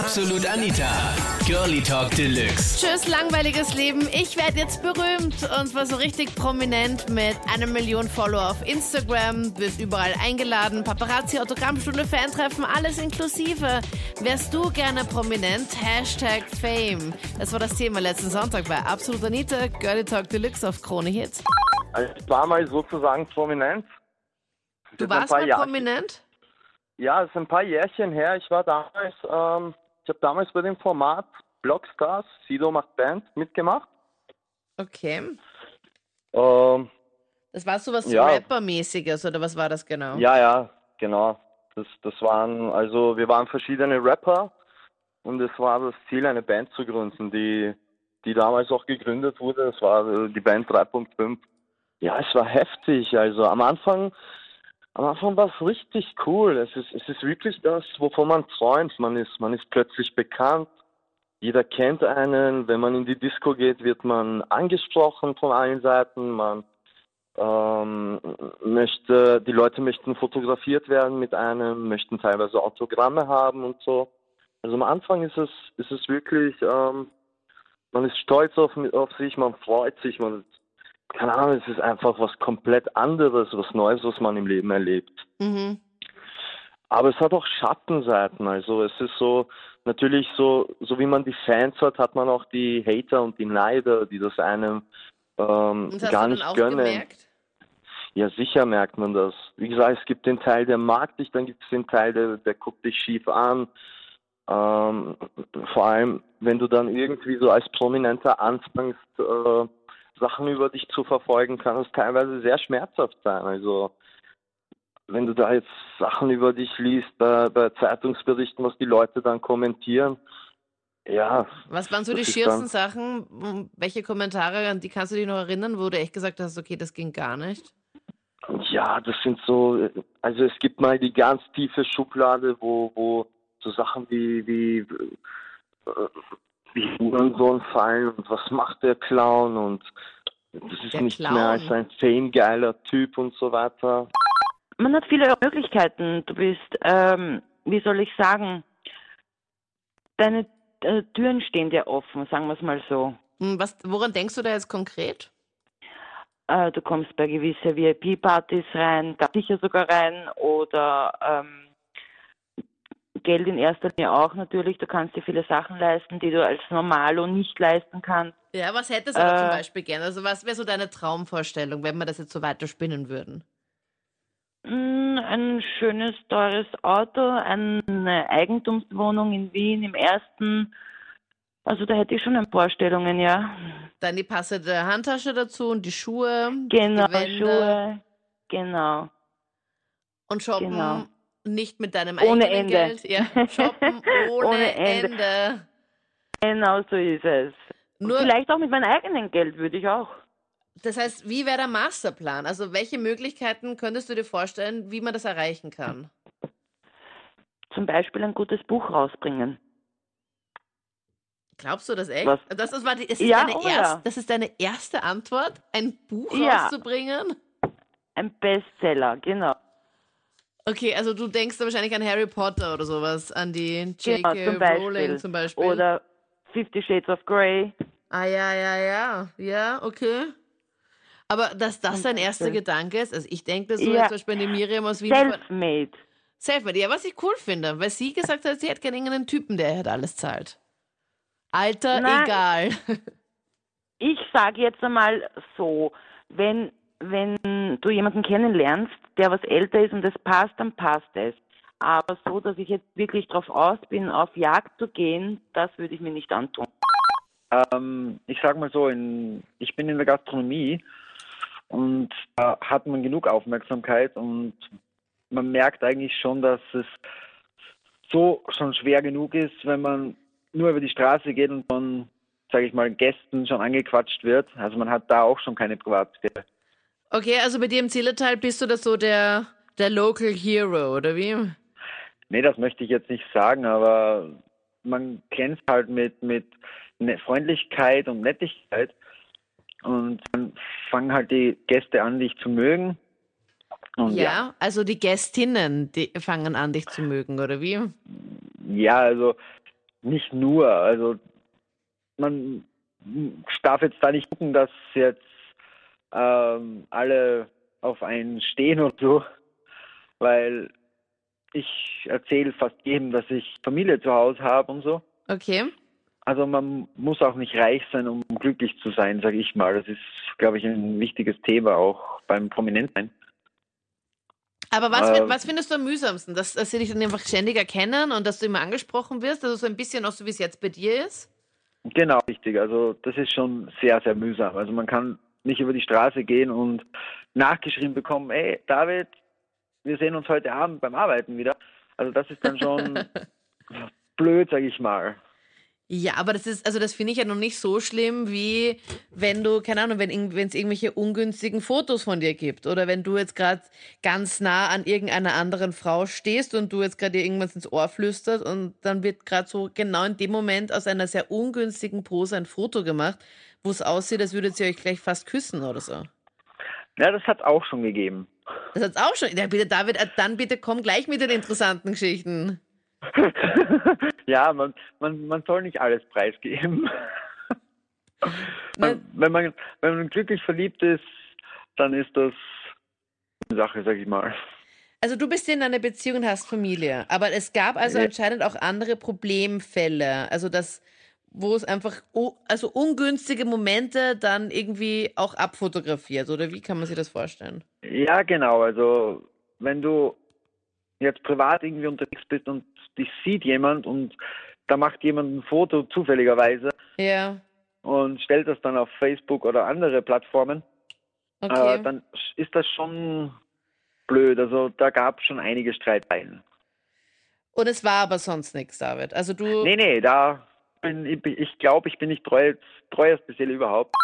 Absolut Anita. Girlie Talk Deluxe. Tschüss, langweiliges Leben. Ich werde jetzt berühmt und zwar so richtig prominent mit einer Million Follower auf Instagram. Wirst überall eingeladen. Paparazzi, Autogrammstunde, Fantreffen, alles inklusive. Wärst du gerne prominent? Hashtag Fame. Das war das Thema letzten Sonntag bei Absolut Anita. Girlie Talk Deluxe auf Krone Hits. Also ich war mal sozusagen prominent. Du warst mal Jahre- prominent? Ja, es ist ein paar Jährchen her. Ich war damals, ähm, ich habe damals bei dem Format Blockstars, Sido macht Band, mitgemacht. Okay. Ähm, Das war so was Ja. Rapper-mäßiges oder was war das genau? ja, ja, genau. Das, das waren, also wir waren verschiedene Rapper und es war das Ziel, eine Band zu gründen, die, die damals auch gegründet wurde. Es war äh, die Band 3.5. Ja, es war heftig. Also am Anfang, am Anfang war es richtig cool. Es ist, es ist wirklich das, wovon man träumt. Man ist, man ist plötzlich bekannt. Jeder kennt einen. Wenn man in die Disco geht, wird man angesprochen von allen Seiten. Man ähm, möchte, die Leute möchten fotografiert werden mit einem, möchten teilweise Autogramme haben und so. Also am Anfang ist es, ist es wirklich, ähm, man ist stolz auf, auf sich, man freut sich, man, keine Ahnung, es ist einfach was komplett anderes, was Neues, was man im Leben erlebt. Mhm. Aber es hat auch Schattenseiten. Also es ist so, natürlich so, so wie man die Fans hat, hat man auch die Hater und die Neider, die das einem ähm, hast gar nicht gönnen. gemerkt? Ja, sicher merkt man das. Wie gesagt, es gibt den Teil, der mag dich, dann gibt es den Teil, der, der guckt dich schief an. Ähm, vor allem, wenn du dann irgendwie so als Prominenter anfängst, äh, Sachen über dich zu verfolgen, kann es teilweise sehr schmerzhaft sein. Also, wenn du da jetzt Sachen über dich liest, bei, bei Zeitungsberichten, was die Leute dann kommentieren, ja, Was waren so die schiersten Sachen? M- Welche Kommentare, an die kannst du dich noch erinnern, wo du echt gesagt hast, okay, das ging gar nicht? Ja, das sind so, also es gibt mal die ganz tiefe Schublade, wo, wo so Sachen wie, wie, wie Hurensohn fallen und was macht der Clown und das ist Der nicht Clown. mehr als ein famegeiler Typ und so weiter. Man hat viele Möglichkeiten. Du bist, ähm, wie soll ich sagen, deine äh, Türen stehen dir offen, sagen wir es mal so. Hm, Was, woran denkst du da jetzt konkret? Äh, du kommst bei gewisse VIP-Partys rein, da sicher sogar rein oder ähm, Geld in erster Linie auch natürlich. Du kannst dir viele Sachen leisten, die du als Normalo nicht leisten kannst. Ja, was hättest du aber zum Äh, Beispiel gerne? Also was wäre so deine Traumvorstellung, wenn wir das jetzt so weiter spinnen würden? Mm, Ein schönes, teures Auto, eine Eigentumswohnung in Wien im ersten. Also da hätte ich schon ein paar Vorstellungen, ja. Dann die passende Handtasche dazu und die Schuhe, Genau, die Schuhe. Genau. und shoppen genau. Nicht mit deinem Ohne eigenen Ende. Geld. Ja, shoppen ohne, Ohne Ende. Ende. Genau so ist es. Nur, Vielleicht auch mit meinem eigenen Geld würde ich auch. das heißt, wie wäre der Masterplan? Also welche Möglichkeiten könntest du dir vorstellen, wie man das erreichen kann? Zum Beispiel ein gutes Buch rausbringen. Glaubst du das echt? Was? Das, ist, war die, ist Ja, deine erst, ja. das ist deine erste Antwort, ein Buch Ja. rauszubringen? Ein Bestseller, genau. Okay, also du denkst da wahrscheinlich an Harry Potter oder sowas, an die Genau, J.K. Beispiel. Rowling zum Beispiel. Oder Fifty Shades of Grey. ah ja, ja, ja, ja, okay. Aber dass das dein erster. Gedanke ist, also ich denke so Ja. jetzt zum Beispiel die Miriam aus Wien. Selfmade. Selfmade, ja, was ich cool finde, weil sie gesagt hat, sie hätte gerne irgendeinen Typen, der halt alles zahlt. Alter, Nein. egal. Ich sage jetzt einmal so, wenn, wenn du jemanden kennenlernst, der was älter ist und es passt, dann passt es. Aber so, dass ich jetzt wirklich drauf aus bin, auf Jagd zu gehen, das würde ich mir nicht antun. Ähm, ich sage mal so, in, ich bin in der Gastronomie und da hat man genug Aufmerksamkeit und man merkt eigentlich schon, dass es so schon schwer genug ist, wenn man nur über die Straße geht und von, sage ich mal, Gästen schon angequatscht wird. Also man hat da auch schon keine Privatsphäre. Okay, also bei dir im Zillertal bist du das so der, der Local Hero, oder wie? Nee, das möchte ich jetzt nicht sagen, aber man glänzt halt mit, mit Ne- Freundlichkeit und Nettigkeit. Und dann fangen halt die Gäste an, dich zu mögen. Und Ja, also die Gästinnen, die fangen an, dich zu mögen, oder wie? ja, also nicht nur. Also man darf jetzt da nicht gucken, dass jetzt ähm, alle auf einen stehen und so, weil ich erzähle fast jedem, dass ich Familie zu Hause habe und so. Okay. Also man muss auch nicht reich sein, um glücklich zu sein, sage ich mal. Das ist, glaube ich, ein wichtiges Thema auch beim Prominentsein. Aber was, Ähm. was findest du am mühsamsten? Dass, dass sie dich dann einfach ständig erkennen und dass du immer angesprochen wirst? Also so ein bisschen auch so, wie es jetzt bei dir ist? Genau, richtig. Also das ist schon sehr, sehr mühsam. Also man kann nicht über die Straße gehen und nachgeschrieben bekommen, ey, David, wir sehen uns heute Abend beim Arbeiten wieder. Also das ist dann schon blöd, sage ich mal. Ja, aber das ist, also das finde ich ja noch nicht so schlimm, wie wenn du, keine Ahnung, wenn es irgendwelche ungünstigen Fotos von dir gibt oder wenn du jetzt gerade ganz nah an irgendeiner anderen Frau stehst und du jetzt gerade dir irgendwas ins Ohr flüstert und dann wird gerade so genau in dem Moment aus einer sehr ungünstigen Pose ein Foto gemacht, wo es aussieht, als würdet ihr euch gleich fast küssen oder so. Ja, das hat auch schon gegeben. Das hat's auch schon. Ja, bitte, David, äh, dann bitte komm gleich mit den interessanten Geschichten. ja, man, man, man soll nicht alles preisgeben. Ne? wenn, man, wenn man glücklich verliebt ist, dann ist das eine Sache, sag ich mal. Also du bist in einer Beziehung und hast Familie, aber es gab also Ja. anscheinend auch andere Problemfälle, also das, wo es einfach, also ungünstige Momente dann irgendwie auch abfotografiert, oder wie kann man sich das vorstellen? Ja, genau. Also wenn du jetzt privat irgendwie unterwegs bist und dich sieht jemand und da macht jemand ein Foto zufälligerweise Ja, und stellt das dann auf Facebook oder andere Plattformen, okay. äh, dann ist das schon blöd. Also da gab es schon einige Streitereien. und es war aber sonst nichts, David. Also du, Nee, nee, da bin ich, ich glaube, ich bin nicht treu, treueste Seele überhaupt.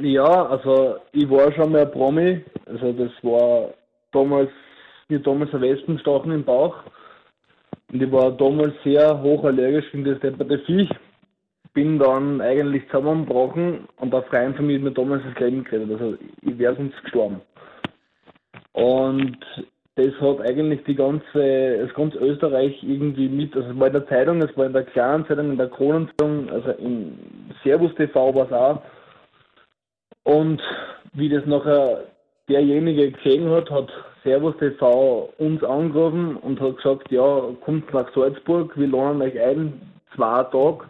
Ja, also ich war schon mal Promi. Also das war damals, mir damals ein Wespenstochen im Bauch. Und ich war damals sehr hochallergisch gegen das depperte Viech. Bin dann eigentlich zusammengebrochen und von mir hat mir damals das Leben gerettet. Also ich wäre sonst gestorben. Und das hat eigentlich die ganze, das ganze Österreich irgendwie mit, also es war in der Zeitung, es war in der kleinen Zeitung, in der Kronenzeitung, also im Servus TV war es auch. Und wie das nachher derjenige gesehen hat, hat Servus TV uns angerufen und hat gesagt, ja, kommt nach Salzburg, wir laden euch ein, zwei Tage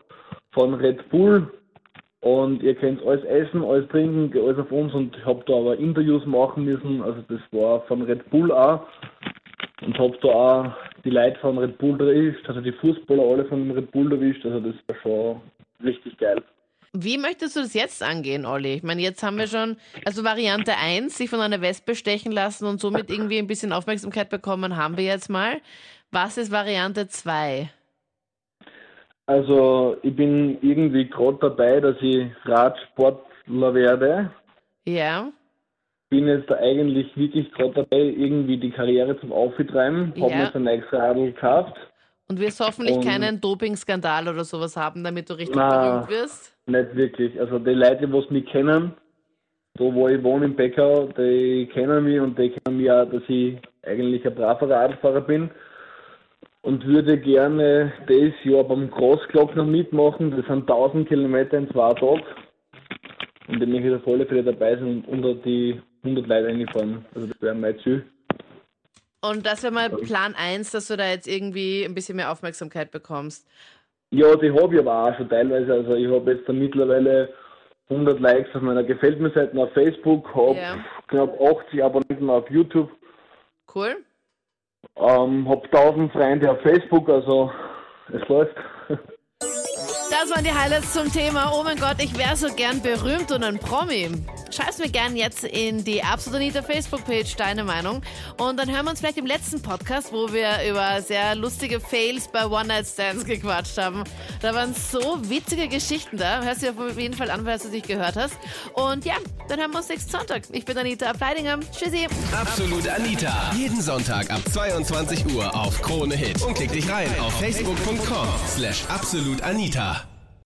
von Red Bull und ihr könnt alles essen, alles trinken, alles auf uns und habe da aber Interviews machen müssen, also das war von Red Bull auch und habe da auch die Leute von Red Bull erwischt, also die Fußballer alle von Red Bull erwischt, also das war schon richtig geil. wie möchtest du das jetzt angehen, Olli? Ich meine, jetzt haben wir schon, also Variante 1, sich von einer Wespe stechen lassen und somit irgendwie ein bisschen Aufmerksamkeit bekommen, haben wir jetzt mal. Was ist Variante 2? Also ich bin irgendwie gerade dabei, dass ich Radsportler werde. Ja, Bin jetzt eigentlich wirklich gerade dabei, irgendwie die Karriere zum Aufgetreiben. Hab Ja. mir jetzt ein neues Radl gekauft. und wirst hoffentlich Und- keinen Dopingskandal oder sowas haben, damit du richtig Na. berühmt wirst. Nicht wirklich. Also die Leute, die mich kennen, da wo ich wohne in Beckau, die kennen mich und die kennen mich auch, dass ich eigentlich ein braver Radfahrer bin. Und würde gerne dieses Jahr beim Großglockner mitmachen. Das sind 1000 Kilometer in zwei Tagen. Und ich möchte auf alle Fälle dabei sein und unter die 100 Leute reinfahren. Also das wäre mein Ziel. Und das wäre mal Plan 1, dass du da jetzt irgendwie ein bisschen mehr Aufmerksamkeit bekommst. Ja, die habe ich aber auch schon teilweise. Also ich habe jetzt da mittlerweile 100 Likes auf meiner Gefällt mir Seite auf Facebook, habe Ja. knapp 80 Abonnenten auf YouTube, Cool. Ähm, habe 1000 Freunde auf Facebook, also es läuft. Das waren die Highlights zum Thema. Oh mein Gott, ich wäre so gern berühmt und ein Promi. Schreib's mir gern jetzt in die Absolut Anita Facebook-Page deine Meinung. Und dann hören wir uns vielleicht im letzten Podcast, wo wir über sehr lustige Fails bei One-Night-Stands gequatscht haben. Da waren so witzige Geschichten da. Hörst du auf jeden Fall an, falls du dich gehört hast. Und ja, dann hören wir uns nächsten Sonntag. Ich bin Anita Ableidinger. Tschüssi. Absolut Anita. Jeden Sonntag ab 22 Uhr auf Krone Hit. Und klick dich rein auf facebook.com slash absolutanita.